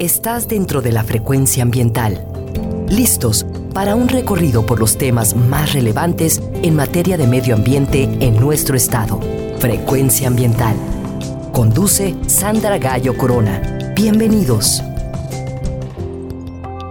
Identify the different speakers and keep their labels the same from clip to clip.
Speaker 1: Estás dentro de la frecuencia ambiental. Listos para un recorrido por los temas más relevantes en materia de medio ambiente en nuestro estado. Frecuencia ambiental. Conduce Sandra Gallo Corona. Bienvenidos.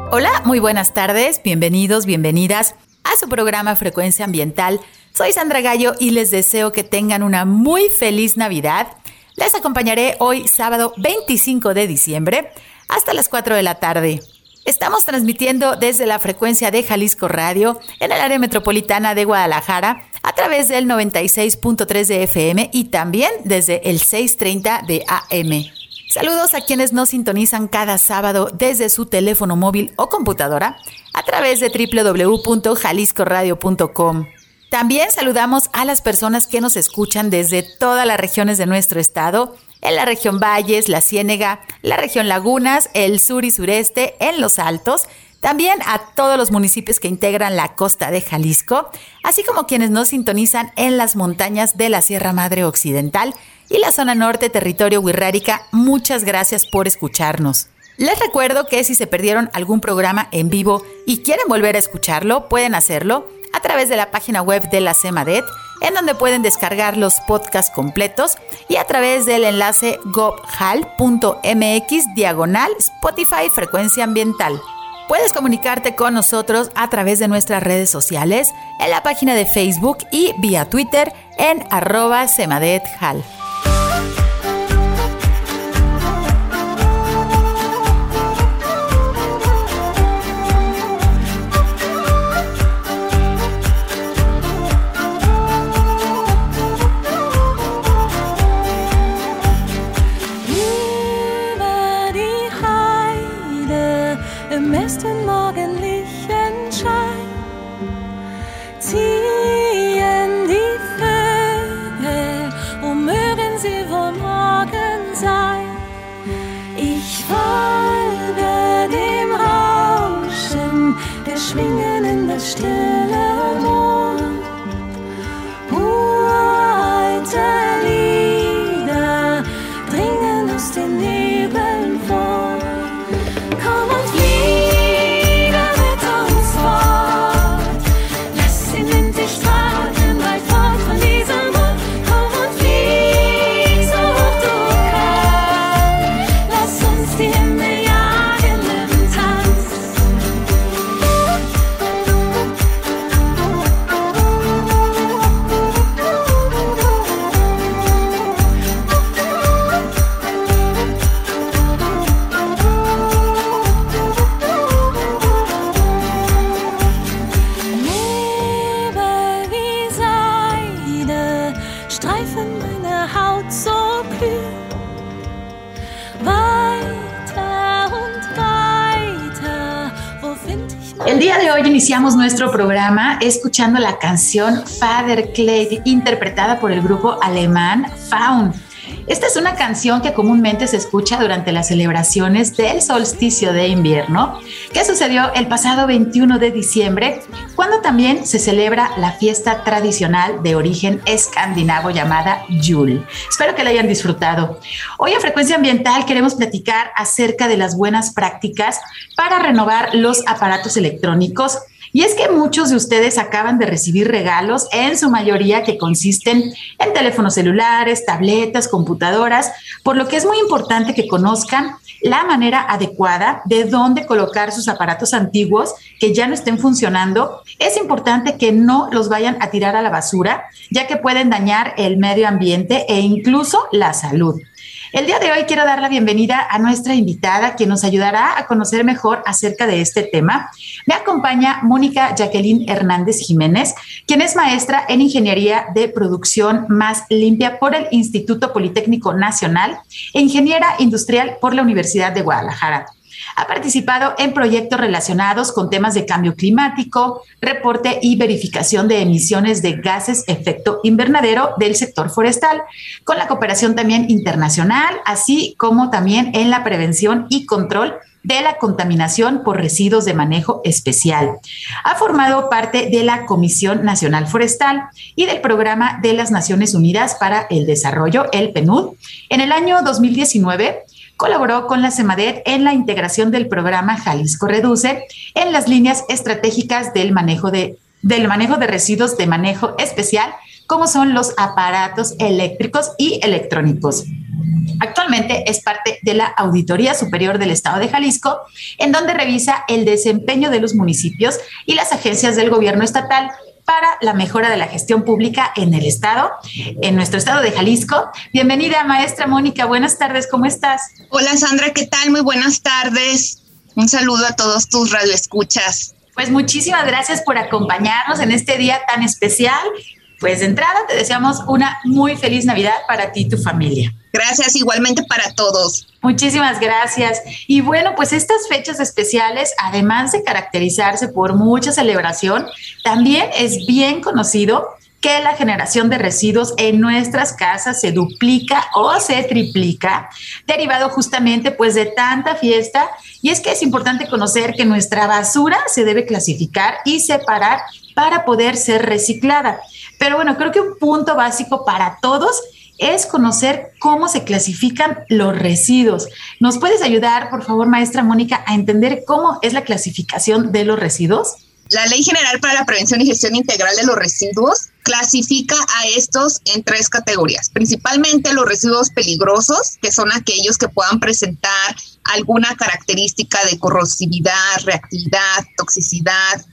Speaker 2: Hola, muy buenas tardes, bienvenidos, bienvenidas a su programa Frecuencia Ambiental. Soy Sandra Gallo y les deseo que tengan una muy feliz Navidad. Les acompañaré hoy sábado 25 de diciembre hasta las 4 de la tarde. Estamos transmitiendo desde la frecuencia de Jalisco Radio en el área metropolitana de Guadalajara a través del 96.3 de FM y también desde el 630 de AM. Saludos a quienes nos sintonizan cada sábado desde su teléfono móvil o computadora a través de www.jaliscoradio.com. También saludamos a las personas que nos escuchan desde todas las regiones de nuestro estado en la región Valles, la Ciénega, la región Lagunas, el sur y sureste, en los Altos, también a todos los municipios que integran la costa de Jalisco, así como quienes nos sintonizan en las montañas de la Sierra Madre Occidental y la zona norte, territorio Huirrárica. Muchas gracias por escucharnos. Les recuerdo que si se perdieron algún programa en vivo y quieren volver a escucharlo, pueden hacerlo través de la página web de la CEMADET en donde pueden descargar los podcasts completos y a través del enlace gobhal.mx diagonal Spotify Frecuencia Ambiental. Puedes comunicarte con nosotros a través de nuestras redes sociales, en la página de Facebook y vía Twitter en arroba semadethal. Nuestro programa escuchando la canción Father Clay, interpretada por el grupo alemán Faun. Esta es una canción que comúnmente se escucha durante las celebraciones del solsticio de invierno, que sucedió el pasado 21 de diciembre, cuando también se celebra la fiesta tradicional de origen escandinavo llamada Yule. Espero que la hayan disfrutado. Hoy a Frecuencia Ambiental queremos platicar acerca de las buenas prácticas para renovar los aparatos electrónicos y es que muchos de ustedes acaban de recibir regalos, en su mayoría que consisten en teléfonos celulares, tabletas, computadoras, por lo que es muy importante que conozcan la manera adecuada de dónde colocar sus aparatos antiguos que ya no estén funcionando. Es importante que no los vayan a tirar a la basura, ya que pueden dañar el medio ambiente e incluso la salud. El día de hoy quiero dar la bienvenida a nuestra invitada, quien nos ayudará a conocer mejor acerca de este tema. Me acompaña Mónica Jacqueline Hernández Jiménez, quien es maestra en Ingeniería de Producción Más Limpia por el Instituto Politécnico Nacional e ingeniera industrial por la Universidad de Guadalajara. Ha participado en proyectos relacionados con temas de cambio climático, reporte y verificación de emisiones de gases efecto invernadero del sector forestal, con la cooperación también internacional, así como también en la prevención y control de la contaminación por residuos de manejo especial. Ha formado parte de la Comisión Nacional Forestal y del Programa de las Naciones Unidas para el Desarrollo, el PNUD. En el año 2019 colaboró con la CEMADET en la integración del programa Jalisco Reduce en las líneas estratégicas del manejo de, del manejo de residuos de manejo especial, como son los aparatos eléctricos y electrónicos. Actualmente es parte de la Auditoría Superior del Estado de Jalisco, en donde revisa el desempeño de los municipios y las agencias del gobierno estatal para la mejora de la gestión pública en el Estado, en nuestro Estado de Jalisco. Bienvenida, maestra Mónica. Buenas tardes, ¿cómo estás?
Speaker 3: Hola, Sandra, ¿qué tal? Muy buenas tardes. Un saludo a todos tus radioescuchas.
Speaker 2: Pues muchísimas gracias por acompañarnos en este día tan especial. Pues de entrada te deseamos una muy feliz Navidad para ti y tu familia.
Speaker 3: Gracias igualmente para todos.
Speaker 2: Muchísimas gracias. Y bueno, pues estas fechas especiales, además de caracterizarse por mucha celebración, también es bien conocido que la generación de residuos en nuestras casas se duplica o se triplica, derivado justamente pues de tanta fiesta. Y es que es importante conocer que nuestra basura se debe clasificar y separar para poder ser reciclada. Pero bueno, creo que un punto básico para todos es conocer cómo se clasifican los residuos. ¿Nos puedes ayudar, por favor, maestra Mónica, a entender cómo es la clasificación de los residuos?
Speaker 3: La Ley General para la Prevención y Gestión Integral de los Residuos clasifica a estos en tres categorías, principalmente los residuos peligrosos, que son aquellos que puedan presentar alguna característica de corrosividad, reactividad, toxicidad,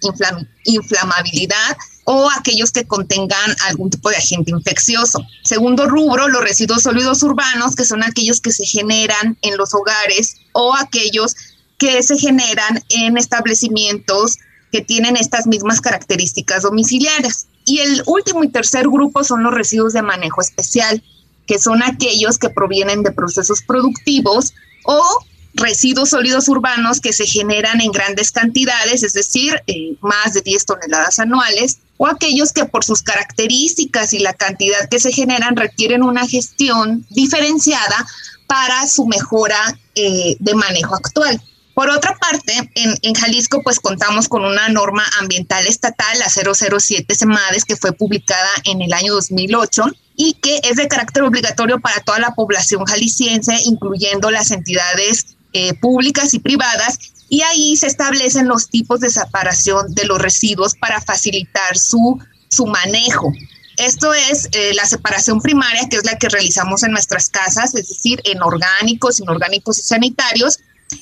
Speaker 3: inflamabilidad o aquellos que contengan algún tipo de agente infeccioso. Segundo rubro, los residuos sólidos urbanos, que son aquellos que se generan en los hogares o aquellos que se generan en establecimientos que tienen estas mismas características domiciliarias. Y el último y tercer grupo son los residuos de manejo especial, que son aquellos que provienen de procesos productivos o residuos sólidos urbanos que se generan en grandes cantidades, es decir, eh, más de 10 toneladas anuales, o aquellos que por sus características y la cantidad que se generan requieren una gestión diferenciada para su mejora eh, de manejo actual. Por otra parte, en, en, Jalisco pues contamos con una norma ambiental estatal, la 007 SEMADES, que fue publicada en el año 2008 y que es de carácter obligatorio para toda la población jalisciense, incluyendo las entidades eh, públicas y privadas, y ahí se establecen los tipos de separación de los residuos para facilitar su, su manejo. Esto es eh, la separación primaria, que es la que realizamos en nuestras casas, es decir, en orgánicos, inorgánicos y sanitarios.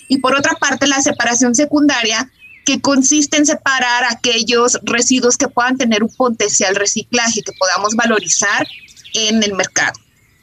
Speaker 3: Y por otra parte, la separación secundaria, que consiste en separar aquellos residuos que puedan tener un potencial reciclaje, que podamos valorizar en el mercado.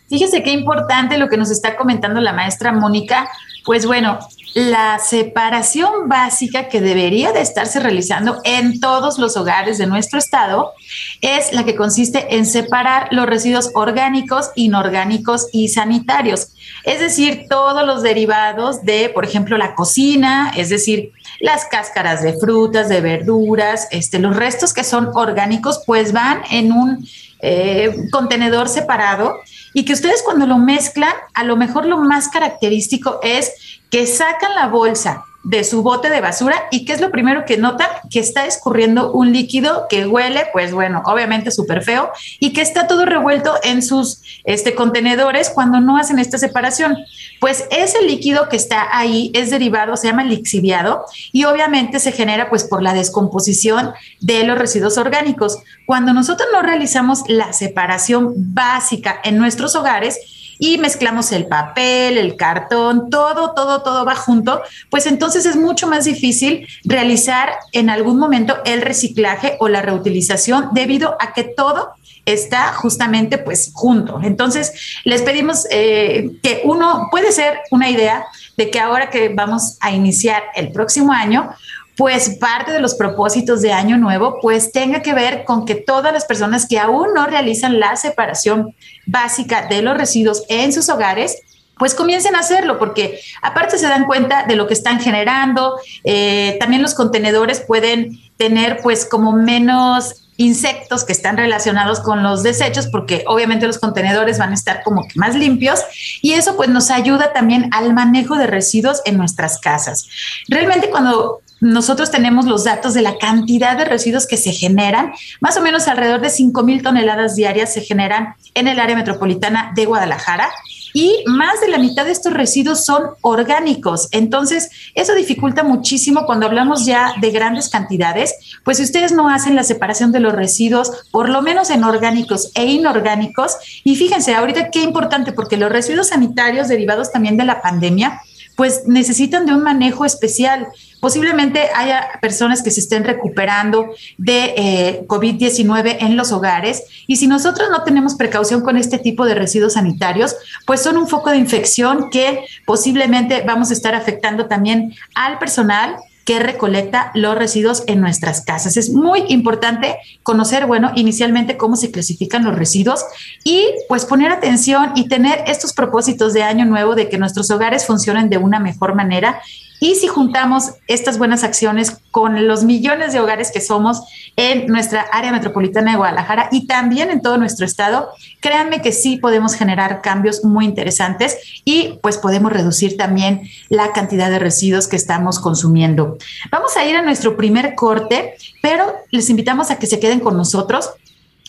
Speaker 2: Fíjese qué importante lo que nos está comentando la maestra Mónica, pues bueno, la separación básica que debería de estarse realizando en todos los hogares de nuestro estado es la que consiste en separar los residuos orgánicos, inorgánicos y sanitarios. Es decir, todos los derivados de, por ejemplo, la cocina, es decir, las cáscaras de frutas, de verduras, este, los restos que son orgánicos, pues van en un eh, contenedor separado y que ustedes cuando lo mezclan, a lo mejor lo más característico es que sacan la bolsa de su bote de basura y qué es lo primero que notan que está escurriendo un líquido que huele, pues bueno, obviamente súper feo y que está todo revuelto en sus este, contenedores cuando no hacen esta separación. Pues ese líquido que está ahí es derivado, se llama lixiviado y obviamente se genera pues por la descomposición de los residuos orgánicos. Cuando nosotros no realizamos la separación básica en nuestros hogares, y mezclamos el papel, el cartón, todo, todo, todo va junto, pues entonces es mucho más difícil realizar en algún momento el reciclaje o la reutilización debido a que todo está justamente pues junto. Entonces, les pedimos eh, que uno, puede ser una idea de que ahora que vamos a iniciar el próximo año, pues parte de los propósitos de Año Nuevo, pues tenga que ver con que todas las personas que aún no realizan la separación básica de los residuos en sus hogares, pues comiencen a hacerlo, porque aparte se dan cuenta de lo que están generando, eh, también los contenedores pueden tener pues como menos insectos que están relacionados con los desechos, porque obviamente los contenedores van a estar como que más limpios y eso pues nos ayuda también al manejo de residuos en nuestras casas. Realmente cuando nosotros tenemos los datos de la cantidad de residuos que se generan. Más o menos alrededor de 5 mil toneladas diarias se generan en el área metropolitana de Guadalajara y más de la mitad de estos residuos son orgánicos. Entonces, eso dificulta muchísimo cuando hablamos ya de grandes cantidades, pues si ustedes no hacen la separación de los residuos, por lo menos en orgánicos e inorgánicos, y fíjense, ahorita qué importante, porque los residuos sanitarios derivados también de la pandemia, pues necesitan de un manejo especial. Posiblemente haya personas que se estén recuperando de eh, COVID-19 en los hogares y si nosotros no tenemos precaución con este tipo de residuos sanitarios, pues son un foco de infección que posiblemente vamos a estar afectando también al personal que recolecta los residuos en nuestras casas. Es muy importante conocer, bueno, inicialmente cómo se clasifican los residuos y pues poner atención y tener estos propósitos de año nuevo de que nuestros hogares funcionen de una mejor manera y si juntamos estas buenas acciones con los millones de hogares que somos en nuestra área metropolitana de Guadalajara y también en todo nuestro estado, créanme que sí podemos generar cambios muy interesantes y pues podemos reducir también la cantidad de residuos que estamos consumiendo. Vamos a ir a nuestro primer corte, pero les invitamos a que se queden con nosotros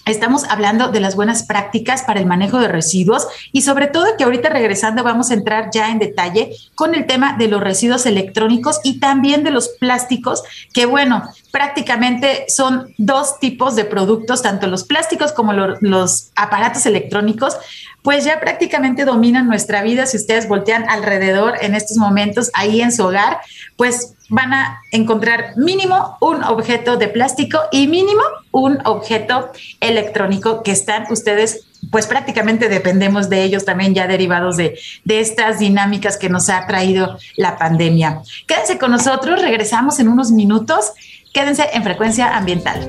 Speaker 2: Estamos hablando de las buenas prácticas para el manejo de residuos y sobre todo que ahorita regresando vamos a entrar ya en detalle con el tema de los residuos electrónicos y también de los plásticos, que bueno, prácticamente son dos tipos de productos, tanto los plásticos como los aparatos electrónicos, pues ya prácticamente dominan nuestra vida. Si ustedes voltean alrededor en estos momentos, ahí en su hogar, pues van a encontrar mínimo un objeto de plástico y mínimo un objeto electrónico que están ustedes pues prácticamente dependemos de ellos también ya derivados de, de, estas dinámicas que nos ha traído la pandemia. Quédense con nosotros, regresamos en unos minutos. Quédense en frecuencia ambiental.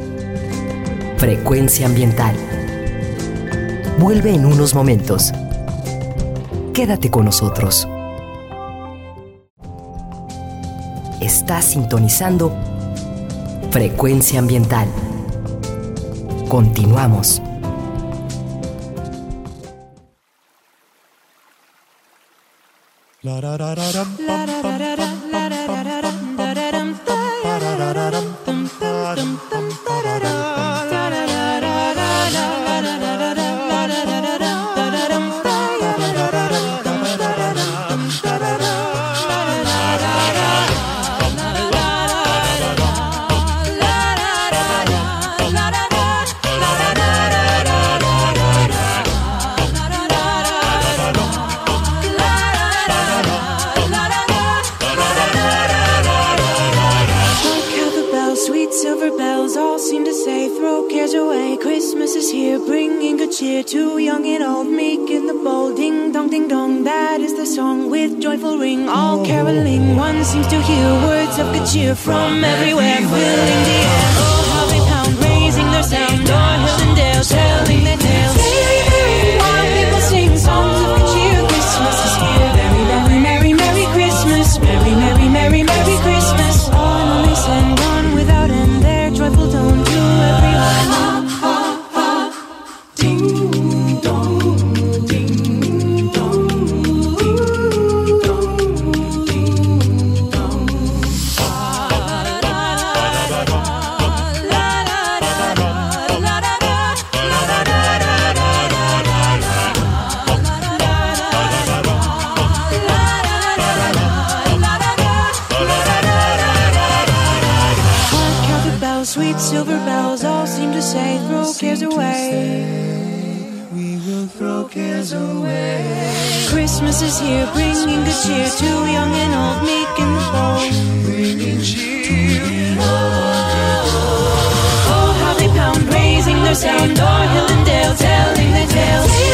Speaker 1: Frecuencia ambiental Vuelve en unos momentos. Quédate con nosotros. Estás sintonizando Frecuencia Ambiental. Continuamos.
Speaker 4: We're too young and old, meek in the bold. Ding dong, ding dong, that is the song with joyful ring. All oh. caroling, one seems to hear words of good cheer from everywhere, filling the air. Oh, how they pound, raising their sound. O'er hill and dale, telling their Christmas is here, bringing good cheer to young and old, meek and bold. Bringing cheer. Oh, how they pound, raising their sound, o'er hill and dale, telling their tales.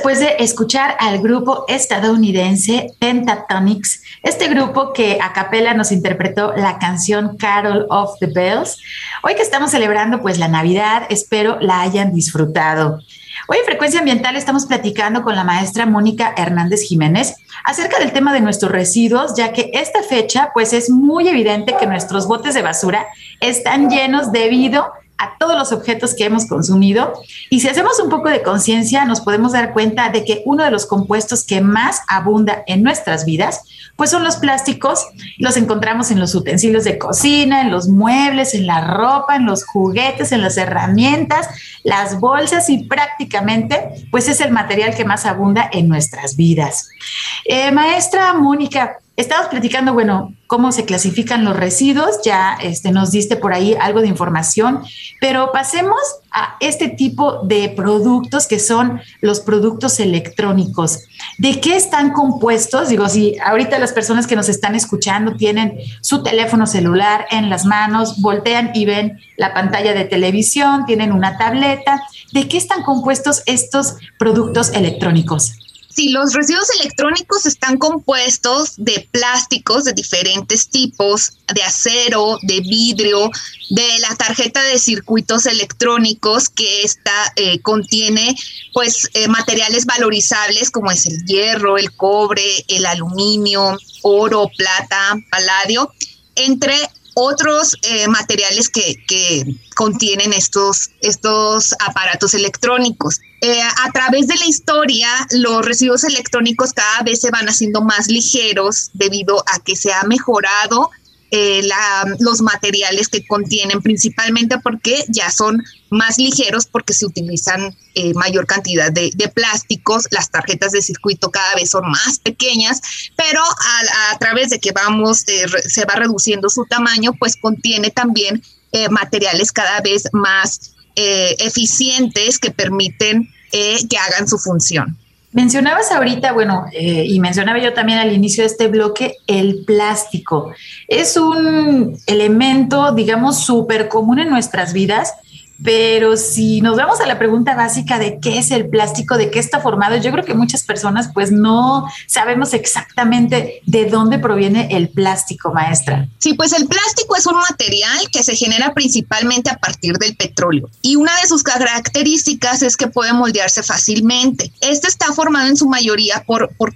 Speaker 2: Después de escuchar al grupo estadounidense Pentatonics, este grupo que a capela nos interpretó la canción Carol of the Bells. Hoy que estamos celebrando pues la Navidad, espero la hayan disfrutado. Hoy en Frecuencia Ambiental estamos platicando con la maestra Mónica Hernández Jiménez acerca del tema de nuestros residuos, ya que esta fecha pues es muy evidente que nuestros botes de basura están llenos debido a todos los objetos que hemos consumido. Y si hacemos un poco de conciencia, nos podemos dar cuenta de que uno de los compuestos que más abunda en nuestras vidas, pues son los plásticos. Los encontramos en los utensilios de cocina, en los muebles, en la ropa, en los juguetes, en las herramientas, las bolsas y prácticamente, pues es el material que más abunda en nuestras vidas. Eh, maestra Mónica, Estamos platicando, bueno, cómo se clasifican los residuos, ya este, nos diste por ahí algo de información, pero pasemos a este tipo de productos que son los productos electrónicos. ¿De qué están compuestos? Digo, si ahorita las personas que nos están escuchando tienen su teléfono celular en las manos, voltean y ven la pantalla de televisión, tienen una tableta, ¿de qué están compuestos estos productos electrónicos?
Speaker 3: Sí, los residuos electrónicos están compuestos de plásticos de diferentes tipos, de acero, de vidrio, de la tarjeta de circuitos electrónicos que esta eh, contiene pues eh, materiales valorizables como es el hierro, el cobre, el aluminio, oro, plata, paladio, entre otros eh, materiales que, que, contienen estos, estos aparatos electrónicos. Eh, a través de la historia, los residuos electrónicos cada vez se van haciendo más ligeros debido a que se ha mejorado eh, los materiales que contienen, principalmente porque ya son más ligeros porque se utilizan eh, mayor cantidad de, plásticos, las tarjetas de circuito cada vez son más pequeñas, pero a, través de que vamos, se va reduciendo su tamaño, pues contiene también materiales cada vez más eficientes que permiten que hagan su función.
Speaker 2: Mencionabas ahorita, bueno, eh, y mencionaba yo también al inicio de este bloque, el plástico. Es un elemento, digamos, súper común en nuestras vidas pero si nos vamos a la pregunta básica de qué es el plástico, de qué está formado, yo creo que muchas personas pues no sabemos exactamente de dónde proviene el plástico, maestra.
Speaker 3: Sí, pues el plástico es un material que se genera principalmente a partir del petróleo y una de sus características es que puede moldearse fácilmente. Este está formado en su mayoría por, por,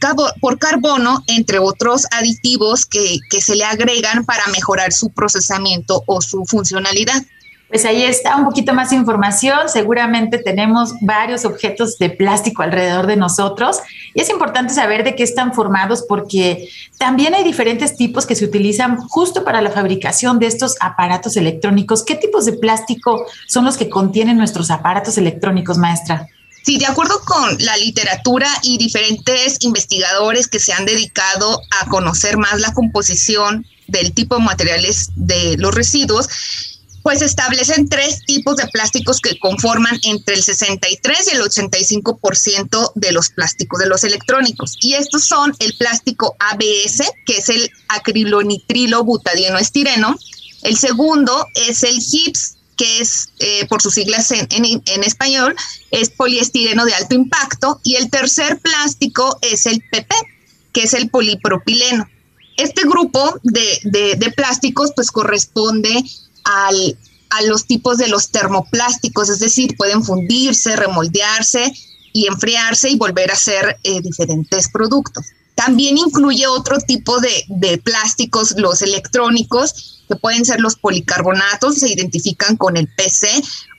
Speaker 3: carbono, entre otros aditivos que, que se le agregan para mejorar su procesamiento o su funcionalidad.
Speaker 2: Pues ahí está un poquito más información. Seguramente tenemos varios objetos de plástico alrededor de nosotros y es importante saber de qué están formados porque también hay diferentes tipos que se utilizan justo para la fabricación de estos aparatos electrónicos. ¿Qué tipos de plástico son los que contienen nuestros aparatos electrónicos, maestra?
Speaker 3: Sí, de acuerdo con la literatura y diferentes investigadores que se han dedicado a conocer más la composición del tipo de materiales de los residuos, pues establecen tres tipos de plásticos que conforman entre el 63 y el 85% de los plásticos de los electrónicos. Y estos son el plástico ABS, que es el acrilonitrilo butadieno estireno. El segundo es el HIPS, que es, eh, por sus siglas en, en, español, es poliestireno de alto impacto. Y el tercer plástico es el PP, que es el polipropileno. Este grupo de, de, de plásticos pues corresponde al, a los tipos de los termoplásticos, es decir, pueden fundirse, remoldearse y enfriarse y volver a ser eh, diferentes productos. También incluye otro tipo de, de, plásticos, los electrónicos, que pueden ser los policarbonatos, se identifican con el PC,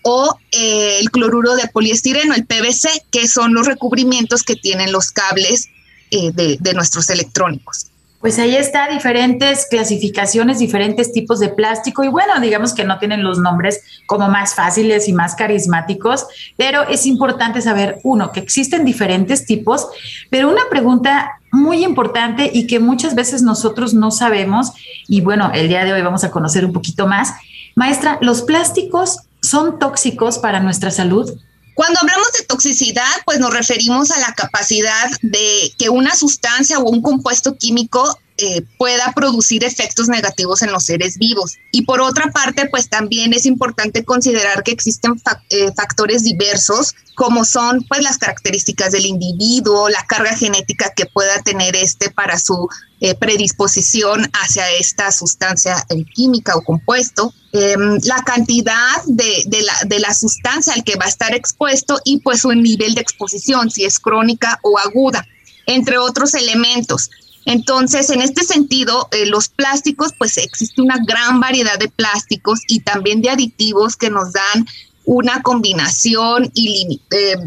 Speaker 3: o eh, el cloruro de poliestireno, el PVC, que son los recubrimientos que tienen los cables eh, de, de nuestros electrónicos.
Speaker 2: Pues ahí está, diferentes clasificaciones, diferentes tipos de plástico y bueno, digamos que no tienen los nombres como más fáciles y más carismáticos, pero es importante saber, uno, que existen diferentes tipos, pero una pregunta muy importante y que muchas veces nosotros no sabemos y bueno, el día de hoy vamos a conocer un poquito más. Maestra, ¿los plásticos son tóxicos para nuestra salud?
Speaker 3: Cuando hablamos de toxicidad, pues nos referimos a la capacidad de que una sustancia o un compuesto químico eh, pueda producir efectos negativos en los seres vivos. Y por otra parte, pues también es importante considerar que existen eh, factores diversos, como son pues las características del individuo, la carga genética que pueda tener este para su eh, predisposición hacia esta sustancia química o compuesto, em, la cantidad de, de, la, de la sustancia al que va a estar expuesto y pues su nivel de exposición, si es crónica o aguda, entre otros elementos. Entonces, en este sentido, eh, los plásticos, pues existe una gran variedad de plásticos y también de aditivos que nos dan una combinación eh,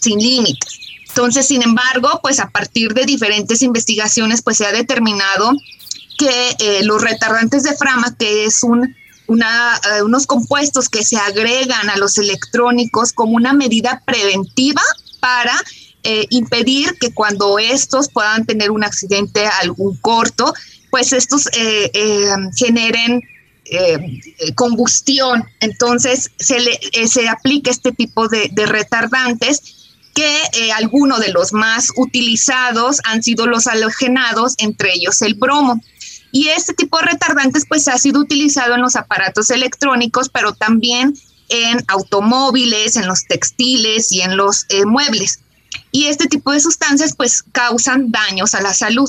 Speaker 3: sin límites. Entonces, sin embargo, pues a partir de diferentes investigaciones, pues se ha determinado que eh, los retardantes de frama, que es un, una, unos compuestos que se agregan a los electrónicos como una medida preventiva para eh, impedir que cuando estos puedan tener un accidente, algún corto, pues estos eh, eh, generen combustión. Entonces se, le, se aplica este tipo de, retardantes que algunos de los más utilizados han sido los halogenados, entre ellos el bromo. Y este tipo de retardantes pues ha sido utilizado en los aparatos electrónicos, pero también en automóviles, en los textiles y en los muebles y este tipo de sustancias pues causan daños a la salud.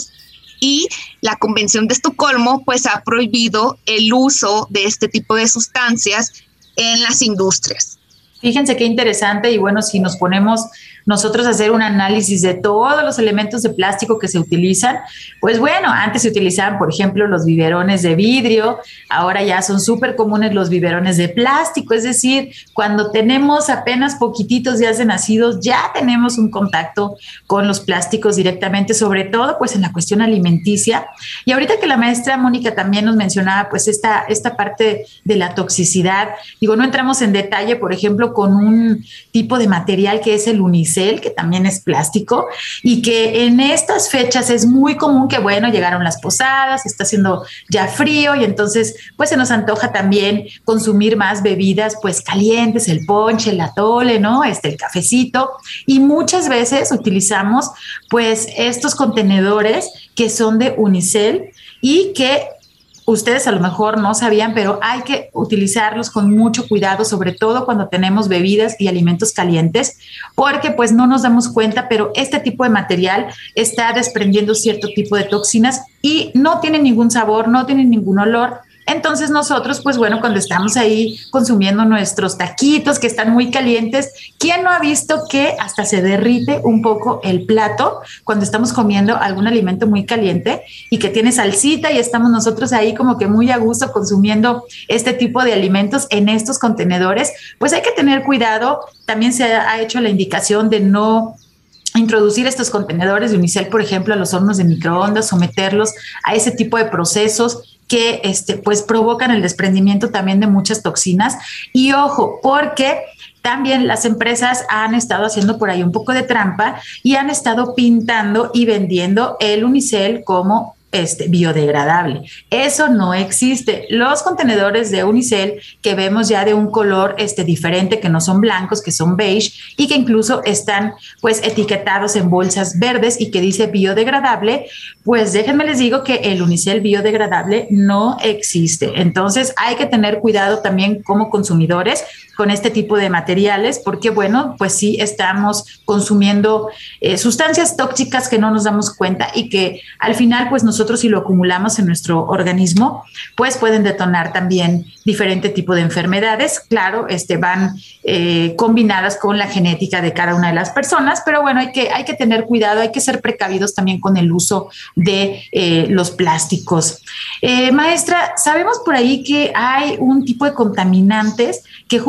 Speaker 3: Y la Convención de Estocolmo pues ha prohibido el uso de este tipo de sustancias en las industrias.
Speaker 2: Fíjense qué interesante y bueno, si nos ponemos nosotros hacer un análisis de todos los elementos de plástico que se utilizan, pues bueno, antes se utilizaban, por ejemplo, los biberones de vidrio, ahora ya son súper comunes los biberones de plástico, es decir, cuando tenemos apenas poquititos días de nacidos, ya tenemos un contacto con los plásticos directamente, sobre todo pues en la cuestión alimenticia. Y ahorita que la maestra Mónica también nos mencionaba pues esta, esta parte de la toxicidad, digo, no entramos en detalle, por ejemplo, con un tipo de material que es el unicel, que también es plástico, y que en estas fechas es muy común que, bueno, llegaron las posadas, está haciendo ya frío y entonces pues se nos antoja también consumir más bebidas pues calientes, el ponche, el atole, ¿no? Este, el cafecito, y muchas veces utilizamos pues estos contenedores que son de unicel y que ustedes a lo mejor no sabían, pero hay que utilizarlos con mucho cuidado, sobre todo cuando tenemos bebidas y alimentos calientes, porque pues no nos damos cuenta, pero este tipo de material está desprendiendo cierto tipo de toxinas y no tiene ningún sabor, no tiene ningún olor, entonces nosotros, pues bueno, cuando estamos ahí consumiendo nuestros taquitos que están muy calientes, ¿quién no ha visto que hasta se derrite un poco el plato cuando estamos comiendo algún alimento muy caliente y que tiene salsita y estamos nosotros ahí como que muy a gusto consumiendo este tipo de alimentos en estos contenedores? Pues hay que tener cuidado. También se ha hecho la indicación de no introducir estos contenedores de unicel, por ejemplo, a los hornos de microondas, someterlos a ese tipo de procesos que este, pues provocan el desprendimiento también de muchas toxinas. Y ojo, porque también las empresas han estado haciendo por ahí un poco de trampa y han estado pintando y vendiendo el unicel como este, biodegradable. Eso no existe. Los contenedores de unicel que vemos ya de un color este, diferente, que no son blancos, que son beige y que incluso están pues etiquetados en bolsas verdes y que dice biodegradable, pues déjenme les digo que el unicel biodegradable no existe. Entonces hay que tener cuidado también como consumidores con este tipo de materiales, porque bueno, pues sí estamos consumiendo eh, sustancias tóxicas que no nos damos cuenta y que al final, pues nosotros si lo acumulamos en nuestro organismo, pues pueden detonar también diferente tipo de enfermedades. Claro, este, van eh, combinadas con la genética de cada una de las personas, pero bueno, hay que, hay que tener cuidado, hay que ser precavidos también con el uso de eh, los plásticos. maestra, sabemos por ahí que hay un tipo de contaminantes que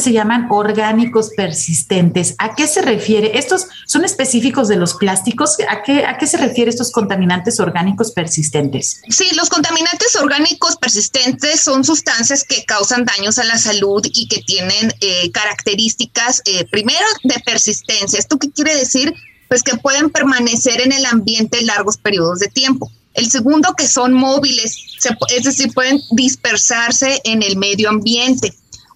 Speaker 2: se llaman orgánicos persistentes. ¿A qué se refiere? ¿Estos son específicos de los plásticos? ¿A qué, a qué se refiere estos contaminantes orgánicos persistentes?
Speaker 3: Sí, los contaminantes orgánicos persistentes son sustancias que causan daños a la salud y que tienen eh, características, eh, primero, de persistencia. ¿Esto qué quiere decir? Pues que pueden permanecer en el ambiente largos periodos de tiempo. El segundo, que son móviles, es decir, pueden dispersarse en el medio ambiente.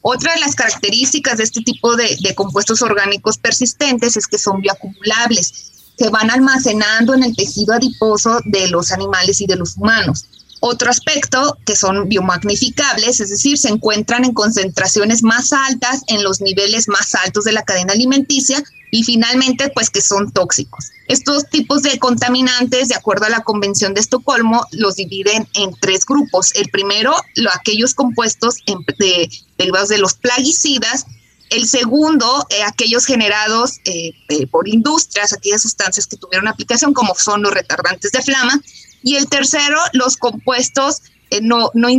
Speaker 3: Otra de las características de este tipo de, compuestos orgánicos persistentes es que son bioacumulables. se van almacenando en el tejido adiposo de los animales y de los humanos. Otro aspecto que son biomagnificables, es decir, se encuentran en concentraciones más altas en los niveles más altos de la cadena alimenticia y finalmente pues que son tóxicos. Estos tipos de contaminantes, de acuerdo a la Convención de Estocolmo, los dividen en tres grupos. El primero, lo, aquellos compuestos de, derivados de los plaguicidas. El segundo, eh, aquellos generados eh, por industrias, aquellas sustancias que tuvieron aplicación, como son los retardantes de flama. Y el tercero, los compuestos eh, no, no, eh,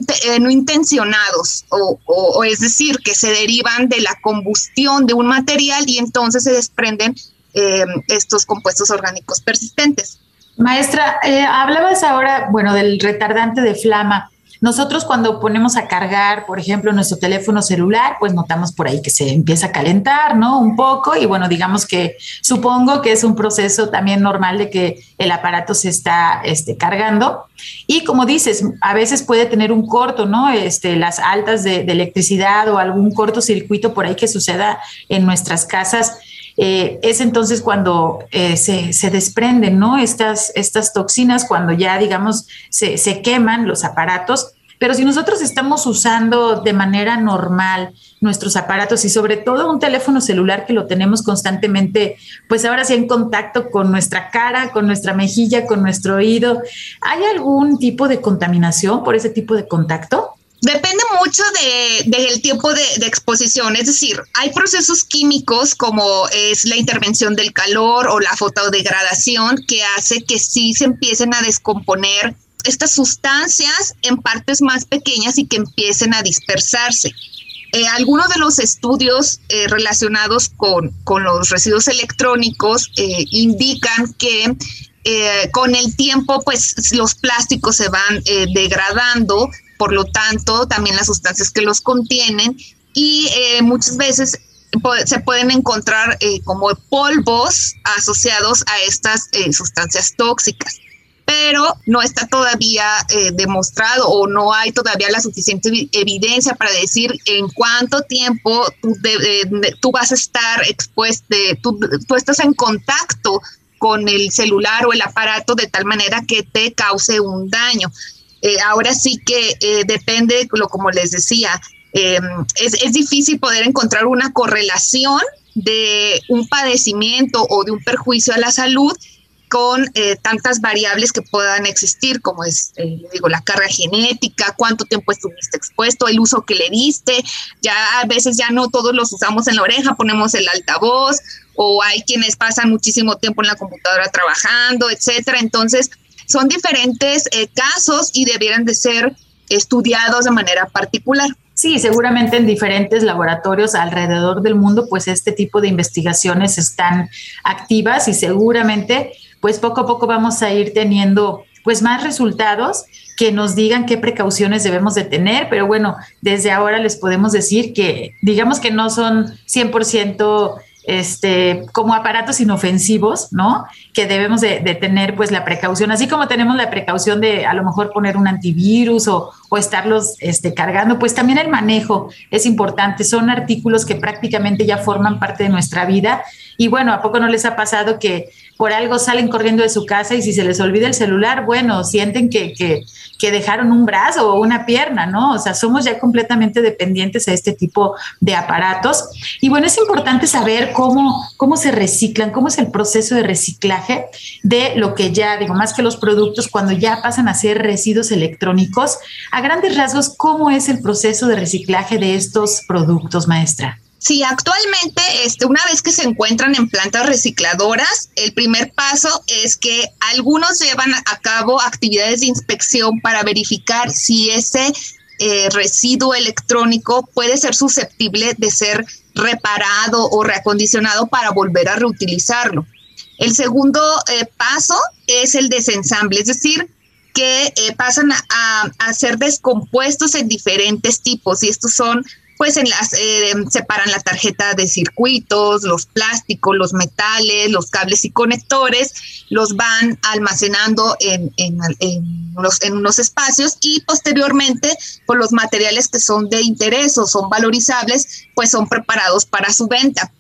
Speaker 3: intencionados, o, es decir, que se derivan de la combustión de un material y entonces se desprenden eh, estos compuestos orgánicos persistentes.
Speaker 2: Maestra, hablabas ahora, bueno, del retardante de flama. Nosotros cuando ponemos a cargar, por ejemplo, nuestro teléfono celular, pues notamos por ahí que se empieza a calentar, ¿no? Un poco y bueno, digamos que supongo que es un proceso también normal de que el aparato se está este, cargando. Y como dices, a veces puede tener un corto, ¿no? Este, las altas de, de electricidad o algún cortocircuito por ahí que suceda en nuestras casas. Eh, es entonces cuando eh, se, se, desprenden ¿no? estas, estas toxinas, cuando ya, digamos, se, se, queman los aparatos. Pero si nosotros estamos usando de manera normal nuestros aparatos y sobre todo un teléfono celular que lo tenemos constantemente, pues ahora sí en contacto con nuestra cara, con nuestra mejilla, con nuestro oído, ¿hay algún tipo de contaminación por ese tipo de contacto?
Speaker 3: Depende mucho del de, tiempo de, exposición, es decir, hay procesos químicos como es la intervención del calor o la fotodegradación que hace que sí se empiecen a descomponer estas sustancias en partes más pequeñas y que empiecen a dispersarse. Eh, algunos de los estudios eh, relacionados con, con, los residuos electrónicos eh, indican que con el tiempo, pues los plásticos se van degradando, por lo tanto, también las sustancias que los contienen y eh, muchas veces se pueden encontrar eh, como polvos asociados a estas eh, sustancias tóxicas pero no está todavía demostrado o no hay todavía la suficiente evidencia para decir en cuánto tiempo tú vas a estar expuesto, tú, tú, estás en contacto con el celular o el aparato de tal manera que te cause un daño. Eh, ahora sí que eh, depende, lo, como les decía, eh, es, es, difícil poder encontrar una correlación de un padecimiento o de un perjuicio a la salud con eh, tantas variables que puedan existir, como es, digo, la carga genética, cuánto tiempo estuviste expuesto, el uso que le diste. Ya a veces ya no todos los usamos en la oreja, ponemos el altavoz, o hay quienes pasan muchísimo tiempo en la computadora trabajando, etcétera. Entonces, son diferentes eh, casos y debieran de ser estudiados de manera particular.
Speaker 2: Sí, seguramente en diferentes laboratorios alrededor del mundo, pues este tipo de investigaciones están activas y seguramente, pues poco a poco vamos a ir teniendo pues más resultados que nos digan qué precauciones debemos de tener, pero bueno, desde ahora les podemos decir que digamos que no son 100% este, como aparatos inofensivos, ¿no? Que debemos de, tener pues la precaución, así como tenemos la precaución de a lo mejor poner un antivirus o, o estarlos este, cargando, pues también el manejo es importante. Son artículos que prácticamente ya forman parte de nuestra vida. Y bueno, ¿a poco no les ha pasado que por algo salen corriendo de su casa y si se les olvida el celular, bueno, sienten que, que, que dejaron un brazo o una pierna, ¿no? O sea, somos ya completamente dependientes a este tipo de aparatos. Y bueno, es importante saber cómo, cómo se reciclan, cómo es el proceso de reciclaje de lo que ya, digo, más que los productos, cuando ya pasan a ser residuos electrónicos. A grandes rasgos, ¿cómo es el proceso de reciclaje de estos productos, maestra?
Speaker 3: Sí, actualmente, este, una vez que se encuentran en plantas recicladoras, el primer paso es que algunos llevan a cabo actividades de inspección para verificar si ese eh, residuo electrónico puede ser susceptible de ser reparado o reacondicionado para volver a reutilizarlo. El segundo eh, paso es el desensamble, es decir, que eh, pasan a, a, ser descompuestos en diferentes tipos y estos son pues en las eh, separan la tarjeta de circuitos, los plásticos, los metales, los cables y conectores, los van almacenando en, en, en, unos, espacios y posteriormente por pues, los materiales que son de interés o son valorizables, pues son preparados para su venta.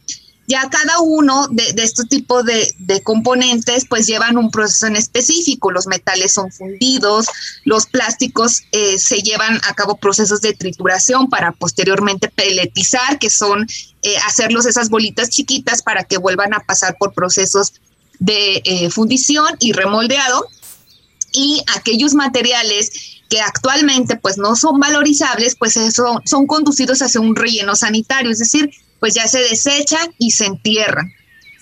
Speaker 3: Ya cada uno de, estos tipos de, de, componentes pues llevan un proceso en específico. Los metales son fundidos, los plásticos eh, se llevan a cabo procesos de trituración para posteriormente peletizar, que son eh, hacerlos esas bolitas chiquitas para que vuelvan a pasar por procesos de eh, fundición y remoldeado. Y aquellos materiales que actualmente pues no son valorizables, pues eso, son conducidos hacia un relleno sanitario, es decir, pues ya se desechan y se entierran.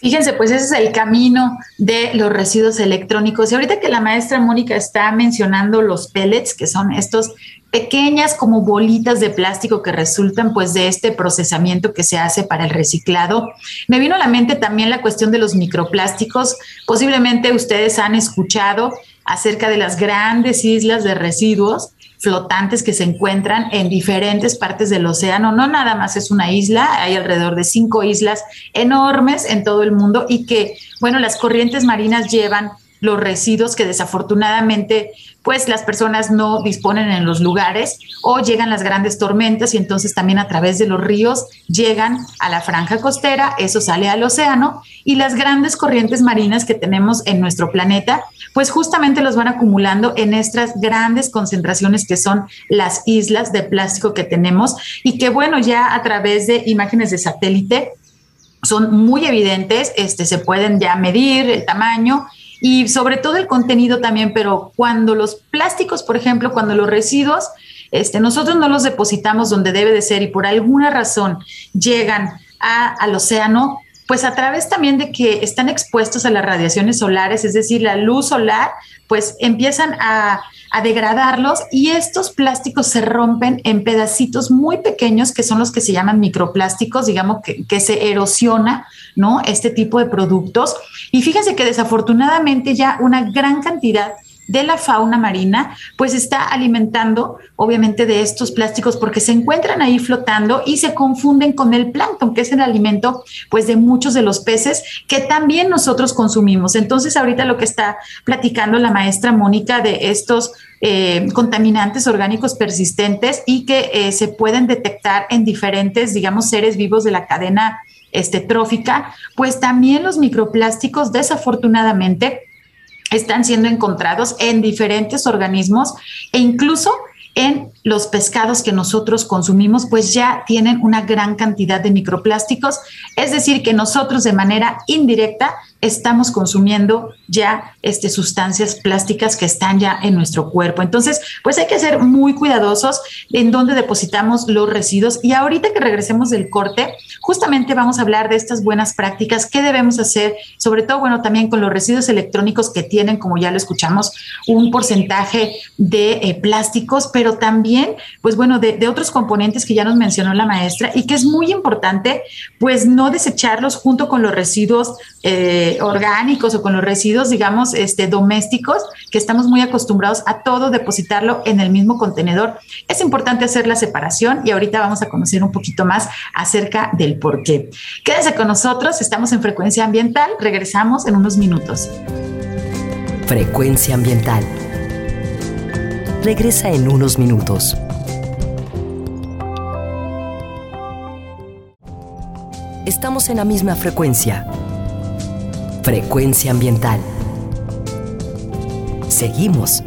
Speaker 2: Fíjense, pues ese es el camino de los residuos electrónicos. Y ahorita que la maestra Mónica está mencionando los pellets, que son estos pequeñas como bolitas de plástico que resultan pues de este procesamiento que se hace para el reciclado. Me vino a la mente también la cuestión de los microplásticos. Posiblemente ustedes han escuchado acerca de las grandes islas de residuos flotantes que se encuentran en diferentes partes del océano. No nada más es una isla, hay alrededor de cinco islas enormes en todo el mundo y que, bueno, las corrientes marinas llevan los residuos que desafortunadamente pues las personas no disponen en los lugares o llegan las grandes tormentas y entonces también a través de los ríos llegan a la franja costera, eso sale al océano y las grandes corrientes marinas que tenemos en nuestro planeta pues justamente los van acumulando en estas grandes concentraciones que son las islas de plástico que tenemos y que bueno ya a través de imágenes de satélite son muy evidentes, este, se pueden ya medir el tamaño y sobre todo el contenido también, pero cuando los plásticos, por ejemplo, cuando los residuos, este, nosotros no los depositamos donde debe de ser y por alguna razón llegan al océano, pues a través también de que están expuestos a las radiaciones solares, es decir, la luz solar, pues empiezan a, degradarlos y estos plásticos se rompen en pedacitos muy pequeños que son los que se llaman microplásticos, digamos que, que se erosiona, ¿no? Este tipo de productos. Y fíjense que desafortunadamente ya una gran cantidad de la fauna marina, pues está alimentando obviamente de estos plásticos porque se encuentran ahí flotando y se confunden con el plancton, que es el alimento pues de muchos de los peces que también nosotros consumimos. Entonces ahorita lo que está platicando la maestra Mónica de estos eh, contaminantes orgánicos persistentes y que eh, se pueden detectar en diferentes, digamos, seres vivos de la cadena este, trófica, pues también los microplásticos desafortunadamente están siendo encontrados en diferentes organismos e incluso en los pescados que nosotros consumimos, pues ya tienen una gran cantidad de microplásticos, es decir, que nosotros de manera indirecta estamos consumiendo ya este, sustancias plásticas que están ya en nuestro cuerpo. Entonces, pues hay que ser muy cuidadosos en dónde depositamos los residuos. Y ahorita que regresemos del corte, justamente vamos a hablar de estas buenas prácticas, qué debemos hacer, sobre todo, bueno, también con los residuos electrónicos que tienen, como ya lo escuchamos, un porcentaje de eh, plásticos, pero también, pues bueno, de, de otros componentes que ya nos mencionó la maestra y que es muy importante, pues no desecharlos junto con los residuos. Eh, orgánicos o con los residuos, digamos, este, domésticos, que estamos muy acostumbrados a todo depositarlo en el mismo contenedor. Es importante hacer la separación y ahorita vamos a conocer un poquito más acerca del por qué. Quédese con nosotros, estamos en Frecuencia Ambiental, regresamos en unos minutos.
Speaker 1: Frecuencia Ambiental. Regresa en unos minutos. Estamos en la misma frecuencia Frecuencia ambiental. Seguimos.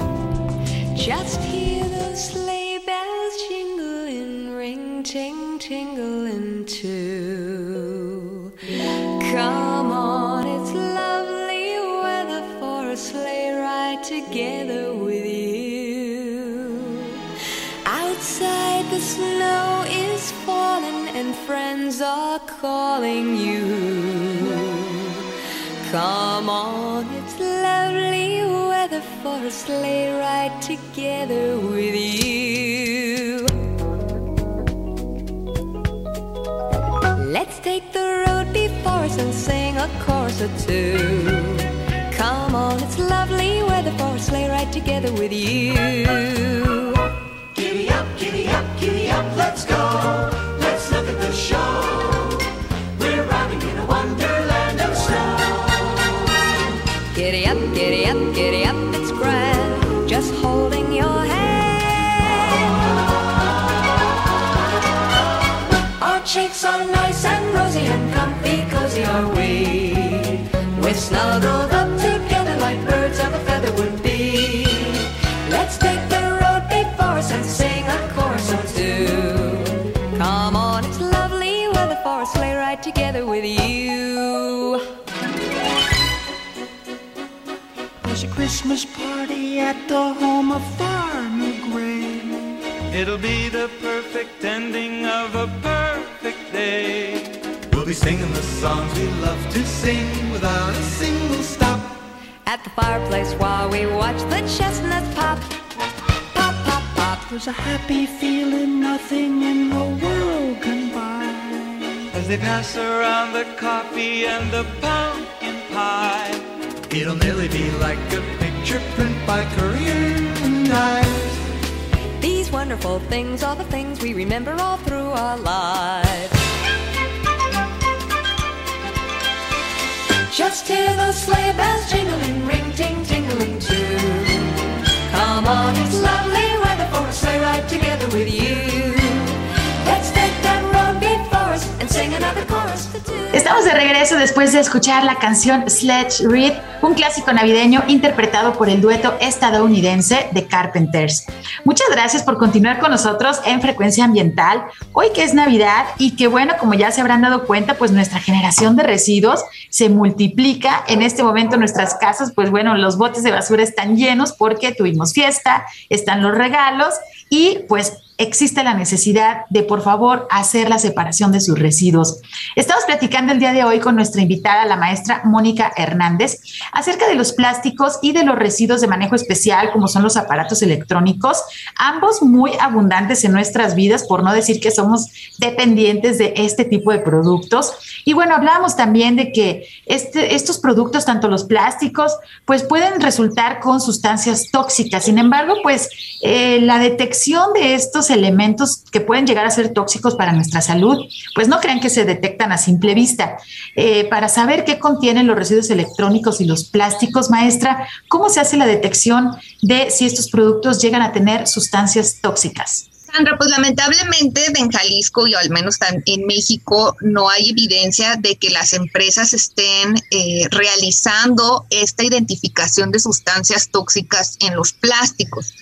Speaker 4: Together with you. Let's take the road before us and sing a chorus or two. Come on, it's lovely weather for a sleigh ride together with you.
Speaker 5: Giddy up, giddy up, giddy up, let's go. Let's look at the show.
Speaker 4: Snuggled up together like birds of a feather would be. Let's take the road before us and sing a chorus or two. Come on, it's lovely weather for a sleigh ride together with you.
Speaker 5: There's a Christmas party at the home of Farmer Gray.
Speaker 6: It'll be the perfect ending of a perfect day.
Speaker 5: We'll be singing the songs we love to sing without a single stop.
Speaker 4: At the fireplace while we watch the chestnuts pop. Pop, pop, pop.
Speaker 5: There's a happy feeling nothing in the world can buy.
Speaker 6: As they pass around the coffee and the pumpkin pie.
Speaker 5: It'll nearly be like a picture print by Korean and Ives.
Speaker 4: These wonderful things are the things we remember all through our lives. Just hear those sleigh bells jingling, ring, ting, tingling too. Come on, it's lovely weather for a sleigh ride together with you.
Speaker 2: Estamos de regreso después de escuchar la canción Sledge Reed, un clásico navideño interpretado por el dueto estadounidense The Carpenters. Muchas gracias por continuar con nosotros en Frecuencia Ambiental. Hoy que es Navidad y que bueno, como ya se habrán dado cuenta, pues nuestra generación de residuos se multiplica. En este momento en nuestras casas, pues bueno, los botes de basura están llenos porque tuvimos fiesta, están los regalos y pues existe la necesidad de, por favor, hacer la separación de sus residuos. Estamos platicando el día de hoy con nuestra invitada, la maestra Mónica Hernández, acerca de los plásticos y de los residuos de manejo especial, como son los aparatos electrónicos, ambos muy abundantes en nuestras vidas, por no decir que somos dependientes de este tipo de productos. Y bueno, hablábamos también de que este, estos productos, tanto los plásticos, pues pueden resultar con sustancias tóxicas. Sin embargo, pues eh, la detección de estos elementos que pueden llegar a ser tóxicos para nuestra salud, pues no crean que se detectan a simple vista. Eh, para saber qué contienen los residuos electrónicos y los plásticos, maestra, ¿cómo se hace la detección de si estos productos llegan a tener sustancias tóxicas?
Speaker 3: Sandra, pues lamentablemente en Jalisco y al menos en México no hay evidencia de que las empresas estén eh, realizando esta identificación de sustancias tóxicas en los plásticos.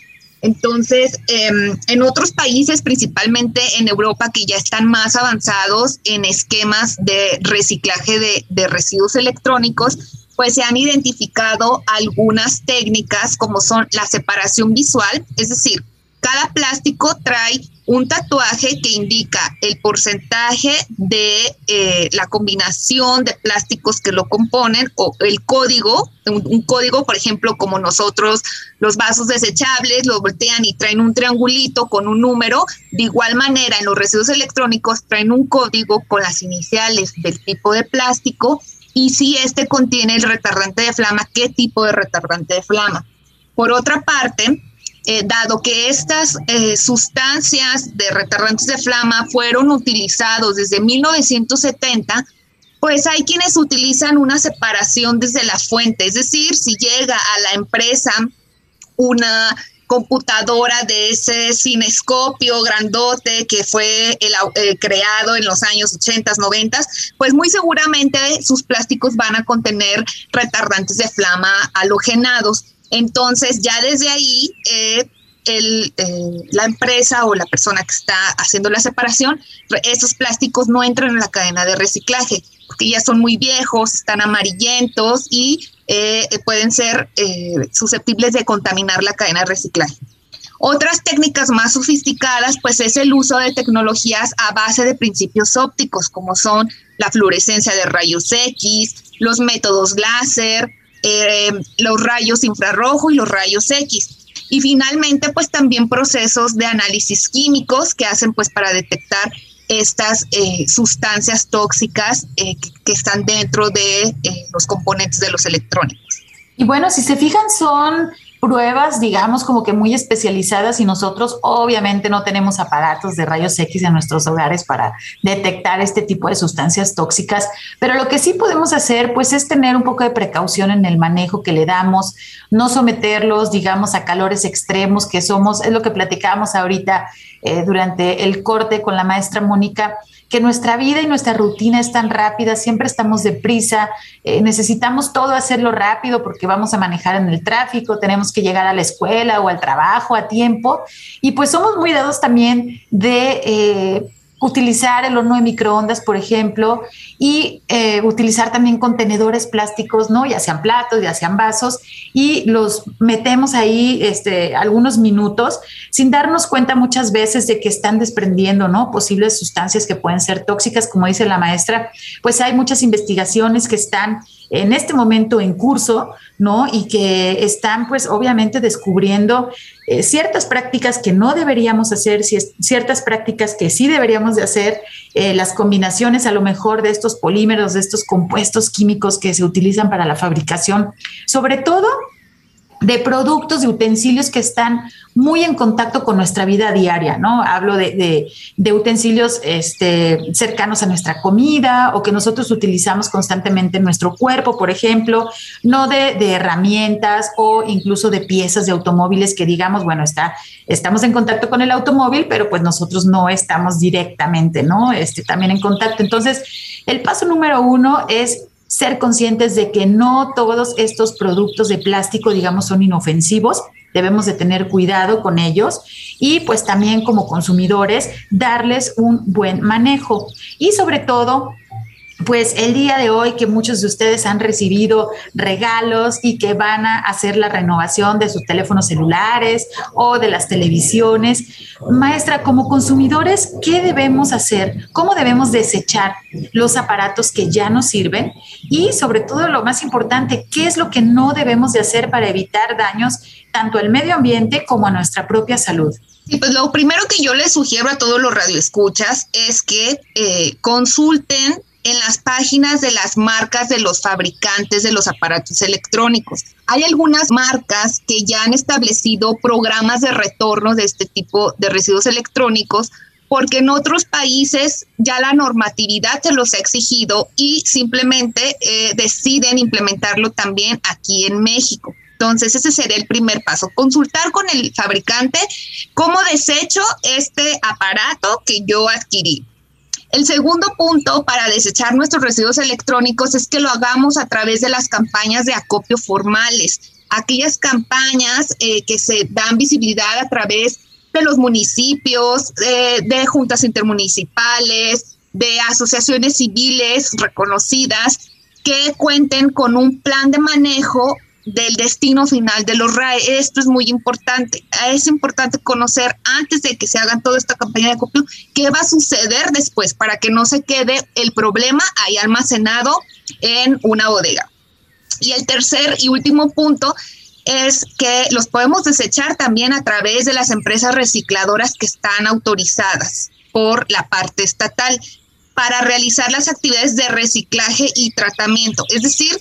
Speaker 3: Entonces, em, en otros países, principalmente en Europa, que ya están más avanzados en esquemas de reciclaje de, de residuos electrónicos, pues se han identificado algunas técnicas como son la separación visual, es decir, cada plástico trae un tatuaje que indica el porcentaje de eh, la combinación de plásticos que lo componen o el código, un, código, por ejemplo, como nosotros los vasos desechables lo voltean y traen un triangulito con un número, de igual manera en los residuos electrónicos traen un código con las iniciales del tipo de plástico y si este contiene el retardante de flama, qué tipo de retardante de flama. Por otra parte, eh, dado que estas eh, sustancias de retardantes de flama fueron utilizados desde 1970, pues hay quienes utilizan una separación desde la fuente, es decir, si llega a la empresa una computadora de ese cinescopio grandote que fue eh, creado en los años 80, 90, pues muy seguramente sus plásticos van a contener retardantes de flama halogenados. Entonces ya desde ahí eh, eh, la empresa o la persona que está haciendo la separación, esos plásticos no entran en la cadena de reciclaje porque ya son muy viejos, están amarillentos y eh, pueden ser susceptibles de contaminar la cadena de reciclaje. Otras técnicas más sofisticadas, pues es el uso de tecnologías a base de principios ópticos, como son la fluorescencia de rayos X, los métodos láser, eh, los rayos infrarrojo y los rayos X. Y finalmente, pues también procesos de análisis químicos que hacen pues para detectar estas eh, sustancias tóxicas eh, que, están dentro de eh, los componentes de los electrónicos.
Speaker 2: Y bueno, si se fijan, son pruebas, digamos, como que muy especializadas y nosotros obviamente no tenemos aparatos de rayos X en nuestros hogares para detectar este tipo de sustancias tóxicas, pero lo que sí podemos hacer pues es tener un poco de precaución en el manejo que le damos, no someterlos, digamos, a calores extremos que somos, es lo que platicábamos ahorita eh, durante el corte con la maestra Mónica que nuestra vida y nuestra rutina es tan rápida, siempre estamos deprisa, eh, necesitamos todo hacerlo rápido porque vamos a manejar en el tráfico, tenemos que llegar a la escuela o al trabajo a tiempo. Y pues somos muy dados también de... Eh, utilizar el horno de microondas, por ejemplo, y eh, utilizar también contenedores plásticos, ¿no? Ya sean platos, ya sean vasos, y los metemos ahí este, algunos minutos sin darnos cuenta muchas veces de que están desprendiendo, ¿no? Posibles sustancias que pueden ser tóxicas, como dice la maestra, pues hay muchas investigaciones que están en este momento en curso, ¿no? Y que están pues obviamente descubriendo eh, ciertas prácticas que no deberíamos hacer, ciertas prácticas que sí deberíamos de hacer, eh, las combinaciones a lo mejor de estos polímeros, de estos compuestos químicos que se utilizan para la fabricación, sobre todo de productos, de utensilios que están muy en contacto con nuestra vida diaria, ¿no? Hablo de, utensilios este, cercanos a nuestra comida o que nosotros utilizamos constantemente en nuestro cuerpo, por ejemplo, no de, herramientas o incluso de piezas de automóviles que digamos, bueno, está, estamos en contacto con el automóvil, pero pues nosotros no estamos directamente, ¿no? Este, también en contacto. Entonces, el paso número uno es ser conscientes de que no todos estos productos de plástico, digamos, son inofensivos. Debemos de tener cuidado con ellos y pues también como consumidores darles un buen manejo. Y sobre todo, pues el día de hoy que muchos de ustedes han recibido regalos y que van a hacer la renovación de sus teléfonos celulares o de las televisiones. Maestra, como consumidores, ¿qué debemos hacer? ¿Cómo debemos desechar los aparatos que ya nos sirven? Y sobre todo, lo más importante, ¿qué es lo que no debemos de hacer para evitar daños tanto al medio ambiente como a nuestra propia salud?
Speaker 3: Y pues lo primero que yo les sugiero a todos los radioescuchas es que eh, consulten en las páginas de las marcas de los fabricantes de los aparatos electrónicos. Hay algunas marcas que ya han establecido programas de retorno de este tipo de residuos electrónicos porque en otros países ya la normatividad se los ha exigido y simplemente eh, deciden implementarlo también aquí en México. Entonces, ese sería el primer paso, consultar con el fabricante cómo desecho este aparato que yo adquirí. El segundo punto para desechar nuestros residuos electrónicos es que lo hagamos a través de las campañas de acopio formales, aquellas campañas eh, que se dan visibilidad a través de los municipios, de juntas intermunicipales, de asociaciones civiles reconocidas que cuenten con un plan de manejo del destino final de los RAE. Esto es muy importante. Es importante conocer antes de que se hagan toda esta campaña de acopio qué va a suceder después para que no se quede el problema ahí almacenado en una bodega. Y el tercer y último punto es que los podemos desechar también a través de las empresas recicladoras que están autorizadas por la parte estatal para realizar las actividades de reciclaje y tratamiento. Es decir,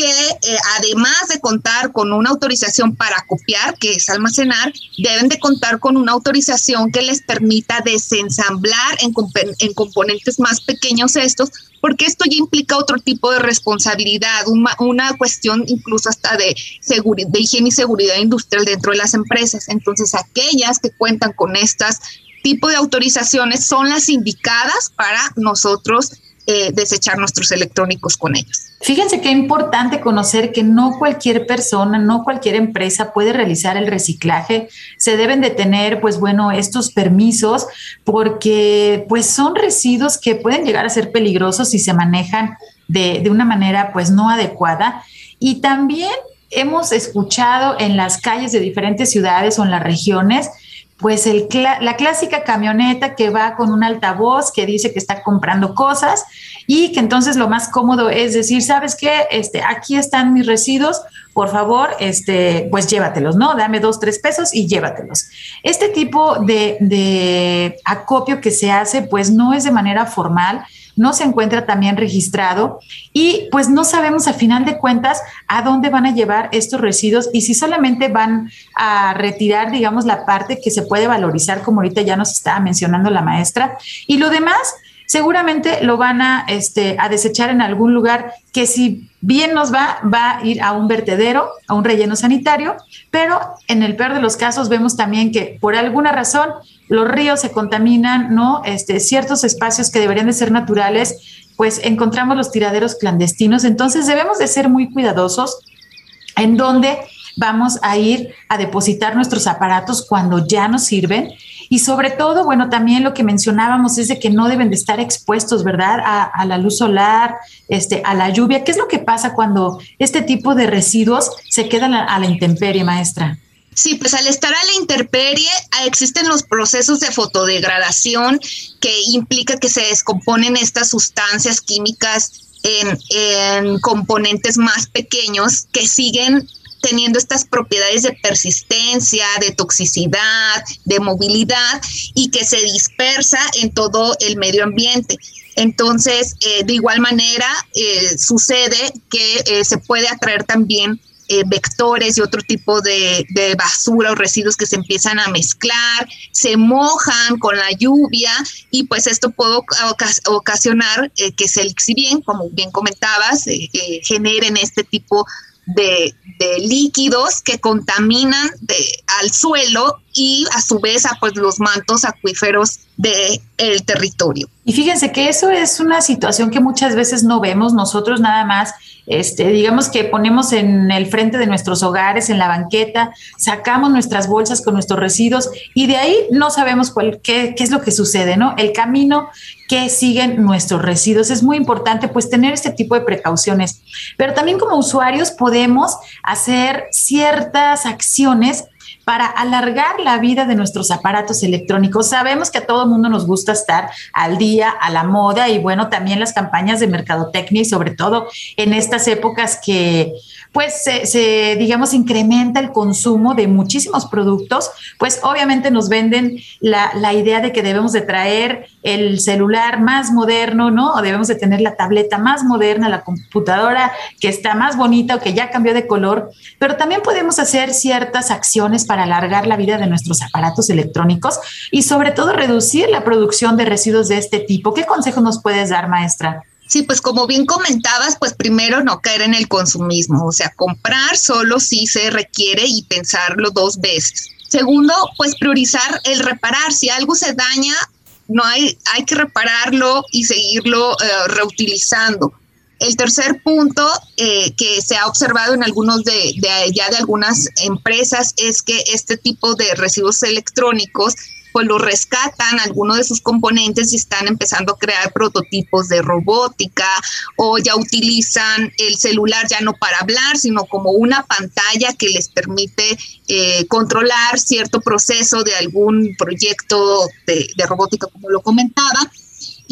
Speaker 3: que eh, además de contar con una autorización para copiar, que es almacenar, deben de contar con una autorización que les permita desensamblar en, en componentes más pequeños estos, porque esto ya implica otro tipo de responsabilidad, una, una cuestión incluso hasta de, de higiene y seguridad industrial dentro de las empresas. Entonces, aquellas que cuentan con estas tipo de autorizaciones son las indicadas para nosotros eh, desechar nuestros electrónicos con ellos.
Speaker 2: Fíjense qué importante conocer que no cualquier persona, no cualquier empresa puede realizar el reciclaje. Se deben de tener, pues bueno, estos permisos porque pues son residuos que pueden llegar a ser peligrosos si se manejan de, de una manera pues no adecuada. Y también hemos escuchado en las calles de diferentes ciudades o en las regiones pues la clásica camioneta que va con un altavoz que dice que está comprando cosas y que entonces lo más cómodo es decir, ¿sabes qué? Este, aquí están mis residuos, por favor, este, pues llévatelos, ¿no? Dame dos, tres pesos y llévatelos. Este tipo de, de acopio que se hace, pues no es de manera formal, no se encuentra también registrado y pues no sabemos a final de cuentas a dónde van a llevar estos residuos y si solamente van a retirar, digamos, la parte que se puede valorizar, como ahorita ya nos estaba mencionando la maestra, y lo demás seguramente lo van a, este, a desechar en algún lugar que si bien nos va, va a ir a un vertedero, a un relleno sanitario, pero en el peor de los casos vemos también que por alguna razón los ríos se contaminan, ¿no? Este, ciertos espacios que deberían de ser naturales, pues encontramos los tiraderos clandestinos, entonces debemos de ser muy cuidadosos en dónde vamos a ir a depositar nuestros aparatos cuando ya nos sirven y sobre todo, bueno, también lo que mencionábamos es de que no deben de estar expuestos, ¿verdad? A, la luz solar, este, a la lluvia. ¿Qué es lo que pasa cuando este tipo de residuos se quedan a la intemperie, maestra?
Speaker 3: Sí, pues al estar a la intemperie existen los procesos de fotodegradación que implica que se descomponen estas sustancias químicas en, en componentes más pequeños que siguen teniendo estas propiedades de persistencia, de toxicidad, de movilidad y que se dispersa en todo el medio ambiente. Entonces, eh, de igual manera, eh, sucede que eh, se puede atraer también vectores y otro tipo de, basura o residuos que se empiezan a mezclar, se mojan con la lluvia y pues esto puede ocasionar que se bien, como bien comentabas, generen este tipo de, líquidos que contaminan al suelo y a su vez a pues, los mantos acuíferos del el territorio.
Speaker 2: Y fíjense que eso es una situación que muchas veces no vemos nosotros nada más, este, digamos que ponemos en el frente de nuestros hogares, en la banqueta, sacamos nuestras bolsas con nuestros residuos y de ahí no sabemos cuál, qué, qué es lo que sucede, ¿no? El camino que siguen nuestros residuos. Es muy importante pues tener este tipo de precauciones, pero también como usuarios podemos hacer ciertas acciones para alargar la vida de nuestros aparatos electrónicos. Sabemos que a todo mundo nos gusta estar al día, a la moda y bueno, también las campañas de mercadotecnia y sobre todo en estas épocas que pues se, se, digamos, incrementa el consumo de muchísimos productos, pues obviamente nos venden la, la, idea de que debemos de traer el celular más moderno, ¿no? O debemos de tener la tableta más moderna, la computadora que está más bonita o que ya cambió de color, pero también podemos hacer ciertas acciones para alargar la vida de nuestros aparatos electrónicos y sobre todo reducir la producción de residuos de este tipo. ¿Qué consejo nos puedes dar, maestra?
Speaker 3: Sí, pues como bien comentabas, pues primero no caer en el consumismo, o sea, comprar solo si se requiere y pensarlo dos veces. Segundo, pues priorizar el reparar. Si algo se daña, no hay, hay que repararlo y seguirlo eh, reutilizando. El tercer punto eh, que se ha observado en algunos de, ya de algunas empresas es que este tipo de residuos electrónicos pues lo rescatan algunos de sus componentes y están empezando a crear prototipos de robótica o ya utilizan el celular ya no para hablar, sino como una pantalla que les permite eh, controlar cierto proceso de algún proyecto de, de robótica, como lo comentaba.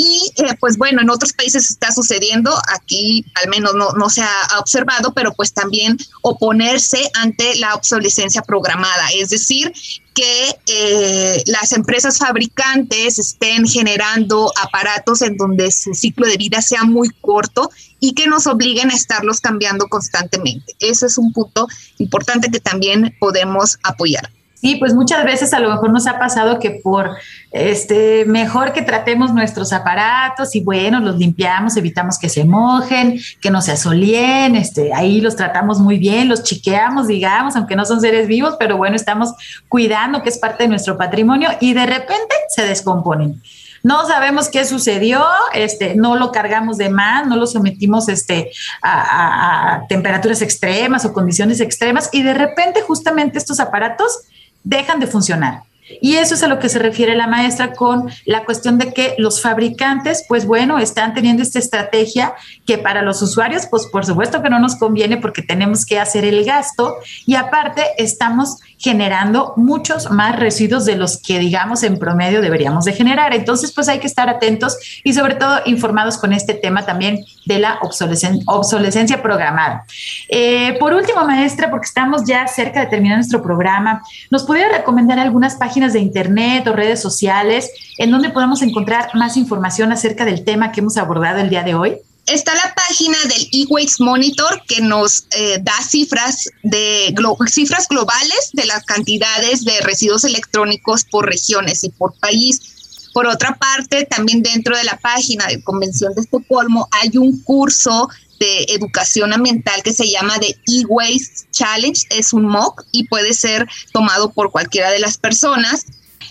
Speaker 3: Y eh, pues bueno, en otros países está sucediendo, aquí al menos no, no se ha observado, pero pues también oponerse ante la obsolescencia programada, es decir, que eh, las empresas fabricantes estén generando aparatos en donde su ciclo de vida sea muy corto y que nos obliguen a estarlos cambiando constantemente. Ese es un punto importante que también podemos apoyar.
Speaker 2: Sí, pues muchas veces a lo mejor nos ha pasado que por este mejor que tratemos nuestros aparatos y bueno, los limpiamos, evitamos que se mojen, que no se asolien, este, ahí los tratamos muy bien, los chiqueamos, digamos, aunque no son seres vivos, pero bueno, estamos cuidando que es parte de nuestro patrimonio y de repente se descomponen. No sabemos qué sucedió, este, no lo cargamos de más, no lo sometimos este, a, temperaturas extremas o condiciones extremas y de repente justamente estos aparatos dejan de funcionar. Y eso es a lo que se refiere la maestra con la cuestión de que los fabricantes, pues bueno, están teniendo esta estrategia que para los usuarios, pues por supuesto que no nos conviene porque tenemos que hacer el gasto y aparte estamos generando muchos más residuos de los que, digamos, en promedio deberíamos de generar. Entonces, pues hay que estar atentos y sobre todo informados con este tema también de la obsolescencia, programada. Eh, por último, maestra, porque estamos ya cerca de terminar nuestro programa, ¿nos pudiera recomendar algunas páginas de internet o redes sociales en donde podamos encontrar más información acerca del tema que hemos abordado el día de hoy?
Speaker 3: Está la página del e-waste monitor que nos eh, da cifras de cifras globales de las cantidades de residuos electrónicos por regiones y por país. Por otra parte, también dentro de la página de Convención de Estocolmo hay un curso de educación ambiental que se llama The E-Waste Challenge. Es un MOOC y puede ser tomado por cualquiera de las personas.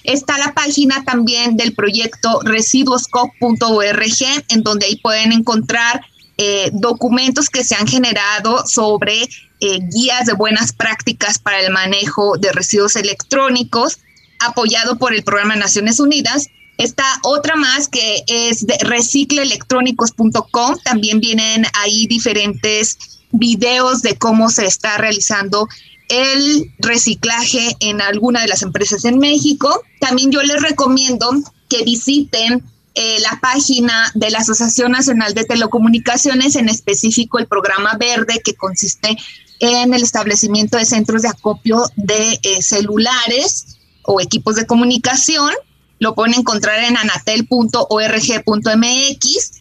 Speaker 3: Está la página también del proyecto residuoscop.org, en donde ahí pueden encontrar eh, documentos que se han generado sobre eh, guías de buenas prácticas para el manejo de residuos electrónicos, apoyado por el Programa de Naciones Unidas. Está otra más que es de recicleelectrónicos.com. También vienen ahí diferentes videos de cómo se está realizando el reciclaje en alguna de las empresas en México. También yo les recomiendo que visiten eh, la página de la Asociación Nacional de Telecomunicaciones, en específico el programa verde que consiste en el establecimiento de centros de acopio de eh, celulares o equipos de comunicación. Lo pueden encontrar en anatel.org.mx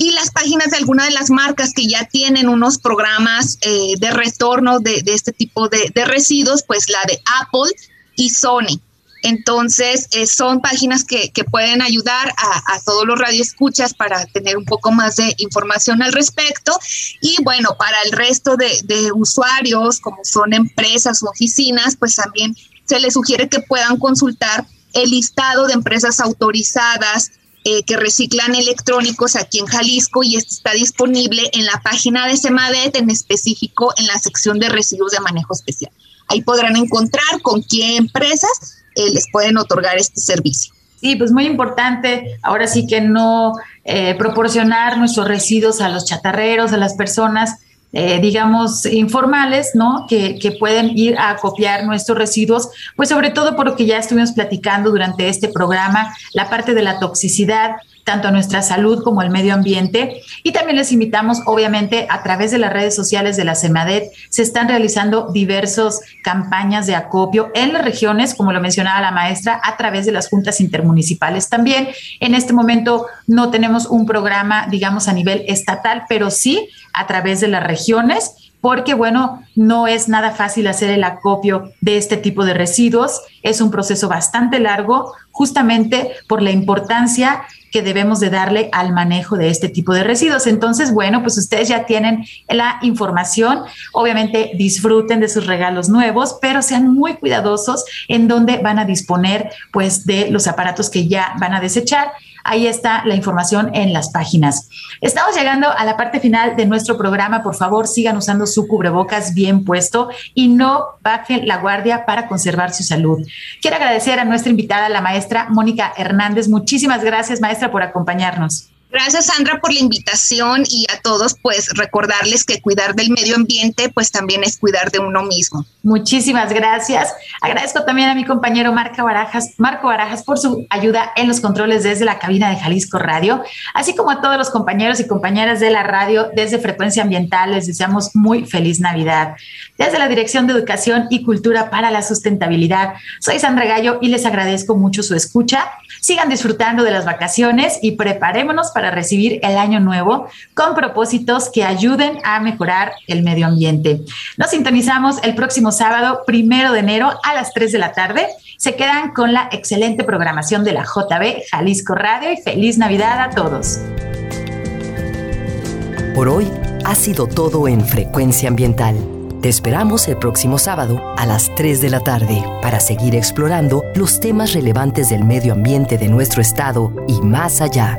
Speaker 3: y las páginas de algunas de las marcas que ya tienen unos programas eh, de retorno de, este tipo de, residuos, pues la de Apple y Sony. Entonces, eh, son páginas que, pueden ayudar a, todos los radioescuchas para tener un poco más de información al respecto. Y bueno, para el resto de, de usuarios, como son empresas o oficinas, pues también se les sugiere que puedan consultar el listado de empresas autorizadas eh, que reciclan electrónicos aquí en Jalisco y esto está disponible en la página de Semadet, en específico en la sección de residuos de manejo especial. Ahí podrán encontrar con qué empresas eh, les pueden otorgar este servicio.
Speaker 2: Sí, pues muy importante, ahora sí que no eh, proporcionar nuestros residuos a los chatarreros, a las personas, eh, digamos, informales, ¿no? Que, que, pueden ir a copiar nuestros residuos, pues sobre todo por lo que ya estuvimos platicando durante este programa, la parte de la toxicidad, tanto a nuestra salud como al medio ambiente. Y también les invitamos, obviamente, a través de las redes sociales de la CEMADET, se están realizando diversas campañas de acopio en las regiones, como lo mencionaba la maestra, a través de las juntas intermunicipales también. En este momento no tenemos un programa, digamos, a nivel estatal, pero sí a través de las regiones porque bueno, no es nada fácil hacer el acopio de este tipo de residuos, es un proceso bastante largo, justamente por la importancia que debemos de darle al manejo de este tipo de residuos. Entonces, bueno, pues ustedes ya tienen la información, obviamente disfruten de sus regalos nuevos, pero sean muy cuidadosos en dónde van a disponer pues de los aparatos que ya van a desechar. Ahí está la información en las páginas. Estamos llegando a la parte final de nuestro programa. Por favor, sigan usando su cubrebocas bien puesto y no bajen la guardia para conservar su salud. Quiero agradecer a nuestra invitada, la maestra Mónica Hernández. Muchísimas gracias, maestra, por acompañarnos.
Speaker 3: Gracias Sandra por la invitación y a todos pues recordarles que cuidar del medio ambiente pues también es cuidar de uno mismo.
Speaker 2: Muchísimas gracias. Agradezco también a mi compañero Marco Barajas, Marco Barajas por su ayuda en los controles desde la cabina de Jalisco Radio, así como a todos los compañeros y compañeras de la radio desde Frecuencia Ambiental les deseamos muy feliz Navidad. Desde la Dirección de Educación y Cultura para la Sustentabilidad, soy Sandra Gallo y les agradezco mucho su escucha. Sigan disfrutando de las vacaciones y preparémonos para recibir el año nuevo con propósitos que ayuden a mejorar el medio ambiente. Nos sintonizamos el próximo sábado, primero de enero a las 3 de la tarde. Se quedan con la excelente programación de la JB Jalisco Radio y feliz Navidad a todos.
Speaker 1: Por hoy ha sido todo en Frecuencia Ambiental. Te esperamos el próximo sábado a las 3 de la tarde para seguir explorando los temas relevantes del medio ambiente de nuestro estado y más allá.